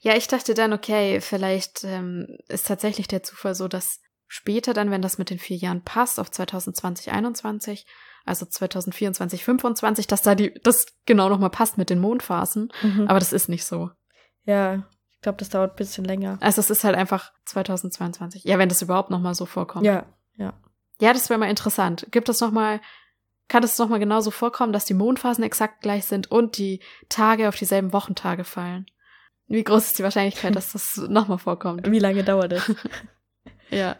Ja, ich dachte dann, okay, vielleicht ähm, ist tatsächlich der Zufall so, dass später dann, wenn das mit den vier Jahren passt, auf 2020, 21, also 2024, 25, dass da die, das genau nochmal passt mit den Mondphasen. Mhm. Aber das ist nicht so. ja, ich glaube, das dauert ein bisschen länger. Also es ist halt einfach 2022. Ja, wenn das überhaupt nochmal so vorkommt. Ja, ja. Ja, das wäre mal interessant. Gibt es nochmal, kann es nochmal genauso vorkommen, dass die Mondphasen exakt gleich sind und die Tage auf dieselben Wochentage fallen? Wie groß ist die Wahrscheinlichkeit, dass das nochmal vorkommt? Wie lange dauert es? Ja.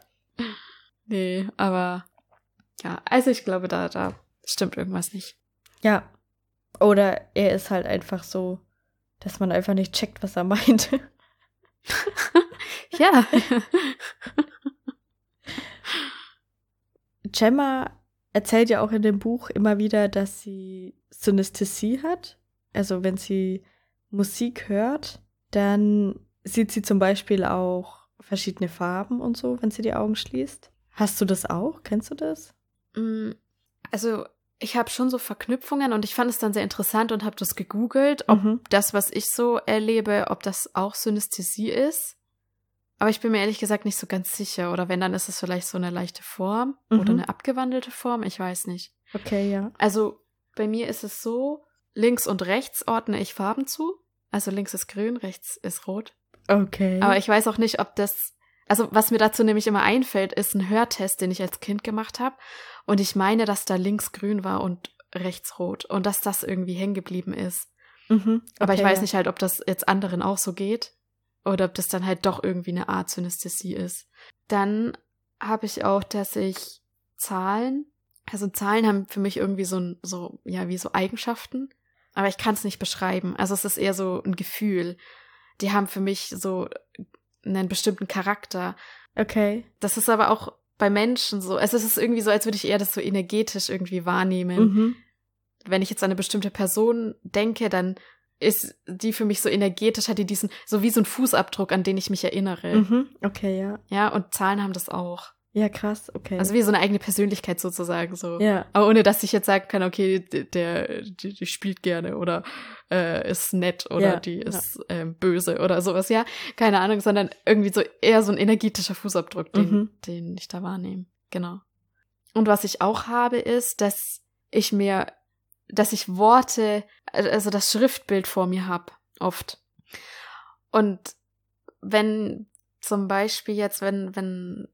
Nee, aber ja, also ich glaube, da, da stimmt irgendwas nicht. ja. Oder er ist halt einfach so, dass man einfach nicht checkt, was er meinte. Ja. Gemma erzählt ja auch in dem Buch immer wieder, dass sie Synästhesie hat. Also wenn sie Musik hört, dann sieht sie zum Beispiel auch verschiedene Farben und so, wenn sie die Augen schließt. Hast du das auch? Kennst du das? Mm, Also, ich habe schon so Verknüpfungen und ich fand es dann sehr interessant und habe das gegoogelt, ob Mhm. das, was ich so erlebe, ob das auch Synästhesie ist. Aber ich bin mir ehrlich gesagt nicht so ganz sicher. Oder wenn, dann ist es vielleicht so eine leichte Form oder Mhm. eine abgewandelte Form. Ich weiß nicht. Okay, ja. Also bei mir ist es so, links und rechts ordne ich Farben zu. Also links ist grün, rechts ist rot. Okay. Aber ich weiß auch nicht, ob das. Also, was mir dazu nämlich immer einfällt, ist ein Hörtest, den ich als Kind gemacht habe. Und ich meine, dass da links grün war und rechts rot. Und dass das irgendwie hängen geblieben ist. mhm. Aber ich okay, weiß ja. nicht halt, ob das jetzt anderen auch so geht. Oder ob das dann halt doch irgendwie eine Art Synästhesie ist. Dann habe ich auch, dass ich Zahlen, also Zahlen haben für mich irgendwie so ein, so, ja, wie so Eigenschaften. Aber ich kann es nicht beschreiben. Also es ist eher so ein Gefühl. Die haben für mich so einen bestimmten Charakter. Okay. Das ist aber auch bei Menschen so. Also es ist irgendwie so, als würde ich eher das so energetisch irgendwie wahrnehmen. Mhm. Wenn ich jetzt an eine bestimmte Person denke, dann ist die für mich so energetisch, hat die diesen, so wie so ein Fußabdruck, an den ich mich erinnere. Mhm. Okay, ja. Ja, und Zahlen haben das auch. Ja, krass, okay. Also wie so eine eigene Persönlichkeit sozusagen so. ja. Aber ohne dass ich jetzt sagen kann, okay, der, die, die spielt gerne oder äh, ist nett oder Ja, die ja. ist ähm, böse oder sowas, ja. Keine Ahnung, sondern irgendwie so eher so ein energetischer Fußabdruck, den, Mhm. den ich da wahrnehme. Genau. Und was ich auch habe, ist, dass ich mir, dass ich Worte, also das Schriftbild vor mir habe, oft. Und wenn zum Beispiel jetzt, wenn, wenn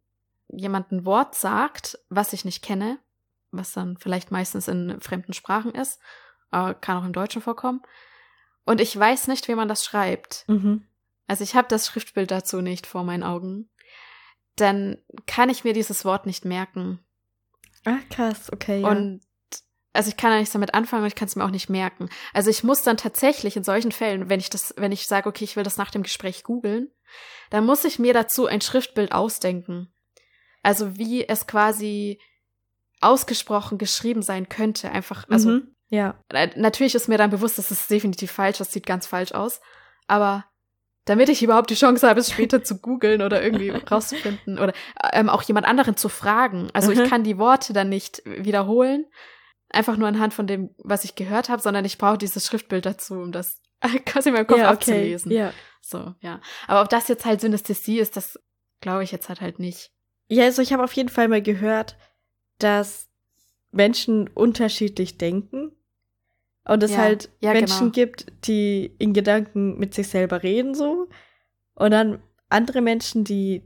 jemand ein Wort sagt, was ich nicht kenne, was dann vielleicht meistens in fremden Sprachen ist, aber kann auch im Deutschen vorkommen, und ich weiß nicht, wie man das schreibt, Mhm. also ich habe das Schriftbild dazu nicht vor meinen Augen, dann kann ich mir dieses Wort nicht merken. Ah, krass, okay. Ja. Und also ich kann ja nichts damit anfangen und ich kann es mir auch nicht merken. Also ich muss dann tatsächlich in solchen Fällen, wenn ich das, wenn ich sage, okay, ich will das nach dem Gespräch googeln, dann muss ich mir dazu ein Schriftbild ausdenken. Also wie es quasi ausgesprochen geschrieben sein könnte. Einfach, also mhm. ja. natürlich ist mir dann bewusst, dass es definitiv falsch, das sieht ganz falsch aus. Aber damit ich überhaupt die Chance habe, es später zu googeln oder irgendwie rauszufinden oder ähm, auch jemand anderen zu fragen. Also ich Mhm. kann die Worte dann nicht wiederholen, einfach nur anhand von dem, was ich gehört habe, sondern ich brauche dieses Schriftbild dazu, um das quasi in meinem Kopf ja, okay. abzulesen. Ja. So, ja. Aber ob das jetzt halt Synästhesie ist, das glaube ich jetzt halt halt nicht. Ja, also ich habe auf jeden Fall mal gehört, dass Menschen unterschiedlich denken und es Ja, halt ja, Menschen genau. gibt, die in Gedanken mit sich selber reden so und dann andere Menschen, die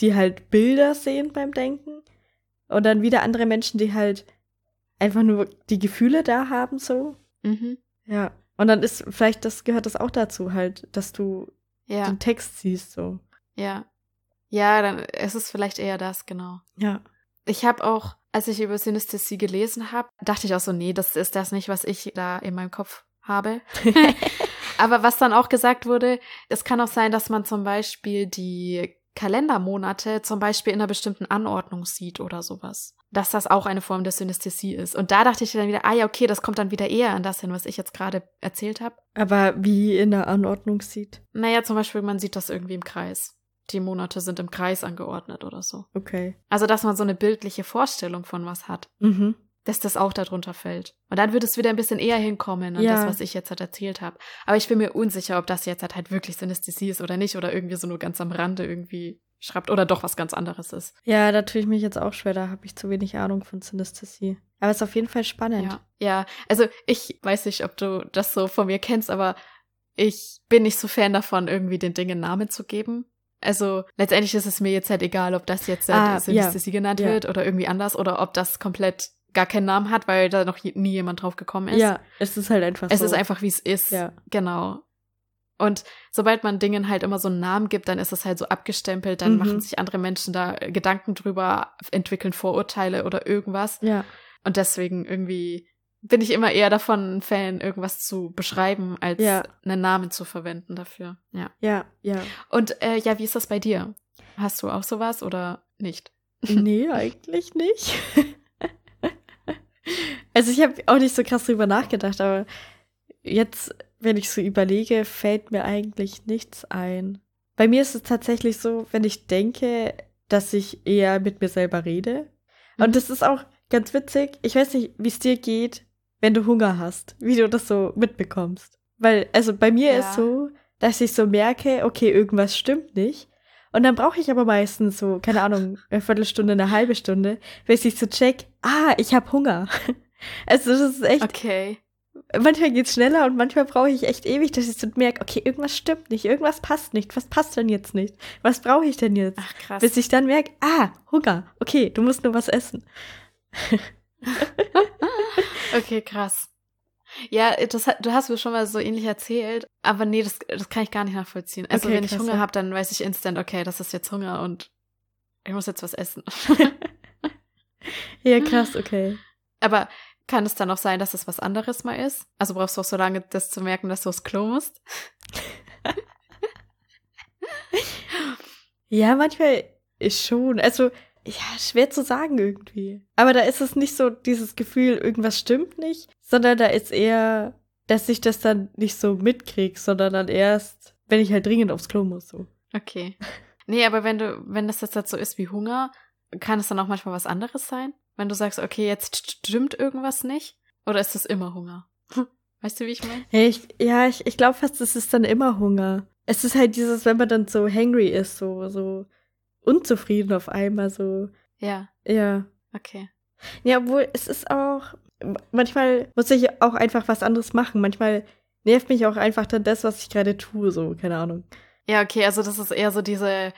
die halt Bilder sehen beim Denken und dann wieder andere Menschen, die halt einfach nur die Gefühle da haben so. Mhm. Ja. Und dann ist vielleicht das gehört das auch dazu halt, dass du Ja, den Text siehst so. ja. Ja, dann ist es vielleicht eher das, genau. Ja. Ich habe auch, als ich über Synästhesie gelesen habe, dachte ich auch so, nee, das ist das nicht, was ich da in meinem Kopf habe. Aber was dann auch gesagt wurde, es kann auch sein, dass man zum Beispiel die Kalendermonate zum Beispiel in einer bestimmten Anordnung sieht oder sowas. Dass das auch eine Form der Synästhesie ist. Und da dachte ich dann wieder, ah ja, okay, das kommt dann wieder eher an das hin, was ich jetzt gerade erzählt habe. Aber wie in der Anordnung sieht. Naja, zum Beispiel, man sieht das irgendwie im Kreis. Die Monate sind im Kreis angeordnet oder so. Okay. Also, dass man so eine bildliche Vorstellung von was hat. Mhm. dass das auch darunter fällt. Und dann wird es wieder ein bisschen eher hinkommen an Ja. das, was ich jetzt halt erzählt habe. Aber ich bin mir unsicher, ob das jetzt halt, halt wirklich Synästhesie ist oder nicht oder irgendwie so nur ganz am Rande irgendwie schreibt oder doch was ganz anderes ist. Ja, da tue ich mich jetzt auch schwer, da habe ich zu wenig Ahnung von Synästhesie. Aber es ist auf jeden Fall spannend. Ja, ja. Also ich weiß nicht, ob du das so von mir kennst, aber ich bin nicht so Fan davon, irgendwie den Dingen Namen zu geben. Also letztendlich ist es mir jetzt halt egal, ob das jetzt Ah, halt Synästhesie genannt ja. wird oder irgendwie anders oder ob das komplett gar keinen Namen hat, weil da noch nie jemand drauf gekommen ist. Ja, es ist halt einfach Es so. ist einfach, wie es ist. Ja. Genau. Und sobald man Dingen halt immer so einen Namen gibt, dann ist es halt so abgestempelt, dann Mhm. machen sich andere Menschen da äh, Gedanken drüber, entwickeln Vorurteile oder irgendwas. Ja. Und deswegen irgendwie bin ich immer eher davon ein Fan, irgendwas zu beschreiben, als Ja. einen Namen zu verwenden dafür. Ja. Ja, ja. Und äh, ja, wie ist das bei dir? Hast du auch sowas oder nicht? nee, eigentlich nicht. also ich habe auch nicht so krass drüber nachgedacht, aber jetzt, wenn ich so überlege, fällt mir eigentlich nichts ein. Bei mir ist es tatsächlich so, wenn ich denke, dass ich eher mit mir selber rede. Mhm. Und das ist auch ganz witzig. Ich weiß nicht, wie es dir geht, wenn du Hunger hast, wie du das so mitbekommst. Weil, also bei mir Ja. ist so, dass ich so merke, okay, irgendwas stimmt nicht. Und dann brauche ich aber meistens so, keine Ahnung, eine Viertelstunde, eine halbe Stunde, bis ich so check, ah, ich habe Hunger. Also das ist echt, Okay. manchmal geht's schneller und manchmal brauche ich echt ewig, dass ich so merke, okay, irgendwas stimmt nicht, irgendwas passt nicht. Was passt denn jetzt nicht? Was brauche ich denn jetzt? Ach krass. Bis ich dann merke, ah, Hunger. Okay, du musst nur was essen. Okay, krass. Ja, das, du hast mir schon mal so ähnlich erzählt, aber nee, das, das kann ich gar nicht nachvollziehen. Also Okay, wenn ich krass, Hunger ja. habe, dann weiß ich instant, okay, das ist jetzt Hunger und ich muss jetzt was essen. Ja, krass, okay. aber kann es dann auch sein, dass es was anderes mal ist? Also brauchst du auch so lange, das zu merken, dass du aufs Klo musst? Ja, manchmal ist schon, also, ja, schwer zu sagen irgendwie. Aber da ist es nicht so dieses Gefühl, irgendwas stimmt nicht, sondern da ist eher, dass ich das dann nicht so mitkrieg, sondern dann erst, wenn ich halt dringend aufs Klo muss, so. Okay. Nee, aber wenn du, wenn das jetzt halt so ist wie Hunger, kann es dann auch manchmal was anderes sein? Wenn du sagst, okay, jetzt stimmt irgendwas nicht? Oder ist es immer Hunger? Weißt du, wie ich meine? Hey, ich, ja, ich, ich glaube fast, es ist dann immer Hunger. Es ist halt dieses, wenn man dann so hangry ist, so, so unzufrieden auf einmal, so. Ja, Ja. okay. Ja, obwohl es ist auch, manchmal muss ich auch einfach was anderes machen. Manchmal nervt mich auch einfach dann das, was ich gerade tue, so, keine Ahnung. Ja, okay, also das ist eher so diese,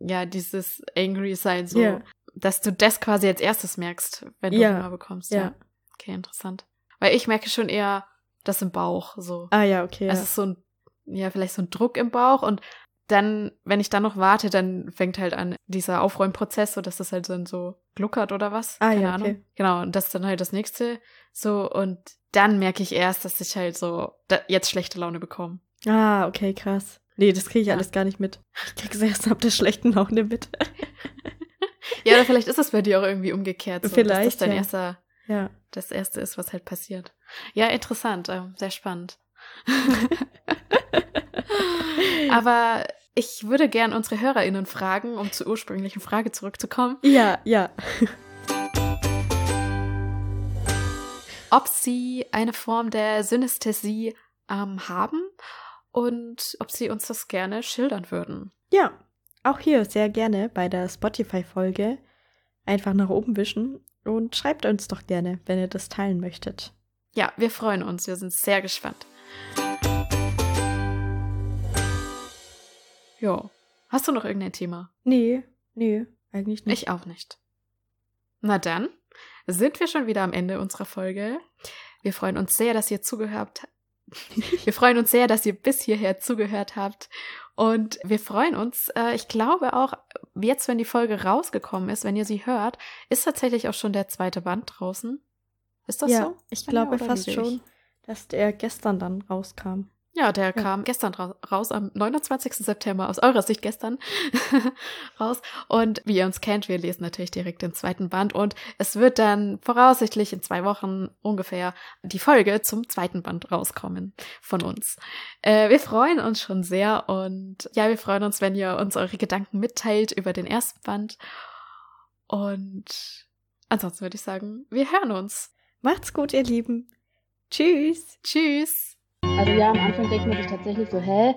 ja, dieses angry sein, so, Ja. dass du das quasi als erstes merkst, wenn du Ja, Hunger bekommst. ja. Okay, interessant. Weil ich merke schon eher das im Bauch, so. Ah ja, okay. Ja. Es ist so ein, ja, vielleicht so ein Druck im Bauch und dann, wenn ich dann noch warte, dann fängt halt an dieser Aufräumprozess, so dass das halt dann so gluckert oder was. Ah, Keine ja, Ahnung. okay. Genau, und das ist dann halt das nächste. So, und dann merke ich erst, dass ich halt so da, jetzt schlechte Laune bekomme. ah, okay, krass. Nee, das kriege ich Ja. alles gar nicht mit. Ich krieg's erst ab der schlechten Laune mit. Ja, oder vielleicht ist es bei dir auch irgendwie umgekehrt. So, dass das Vielleicht, dein ja. erster, ja. das erste ist, was halt passiert. Ja, interessant, ähm, sehr spannend. Aber ich würde gern unsere HörerInnen fragen, um zur ursprünglichen Frage zurückzukommen, Ja, ja. ob sie eine Form der Synästhesie ähm, haben und ob sie uns das gerne schildern würden. Ja, auch hier sehr gerne bei der Spotify-Folge einfach nach oben wischen und schreibt uns doch gerne, wenn ihr das teilen möchtet. Ja, wir freuen uns, wir sind sehr gespannt. Jo. Hast du noch irgendein Thema? Nee, nee, eigentlich nicht. Ich auch nicht. Na dann sind wir schon wieder am Ende unserer Folge. Wir freuen uns sehr, dass ihr zugehört habt. Wir freuen uns sehr, dass ihr bis hierher zugehört habt. Und wir freuen uns, äh, ich glaube auch, jetzt, wenn die Folge rausgekommen ist, wenn ihr sie hört, ist tatsächlich auch schon der zweite Band draußen. Ist das ja, so? ich Ja, glaube fast schon, dass der gestern dann rauskam. Ja, der kam gestern ra raus, am 29. September, aus eurer Sicht gestern raus. Und wie ihr uns kennt, wir lesen natürlich direkt den zweiten Band und es wird dann voraussichtlich in zwei Wochen ungefähr die Folge zum zweiten Band rauskommen von uns. Äh, wir freuen uns schon sehr und ja, wir freuen uns, wenn ihr uns eure Gedanken mitteilt über den ersten Band. Und ansonsten würde ich sagen, wir hören uns. Macht's gut, ihr Lieben. Tschüss. Tschüss! Also ja, am Anfang denkt man sich tatsächlich so, hä?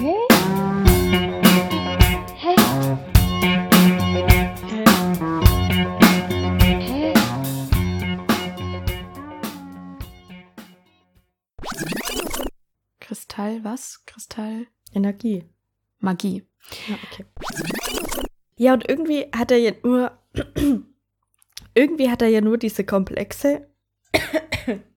Hä? Hä? Hä? Kristall, was? Kristall? Energie. Magie. Ja, okay. Ja, und irgendwie hat er ja nur. irgendwie hat er ja nur diese Komplexe.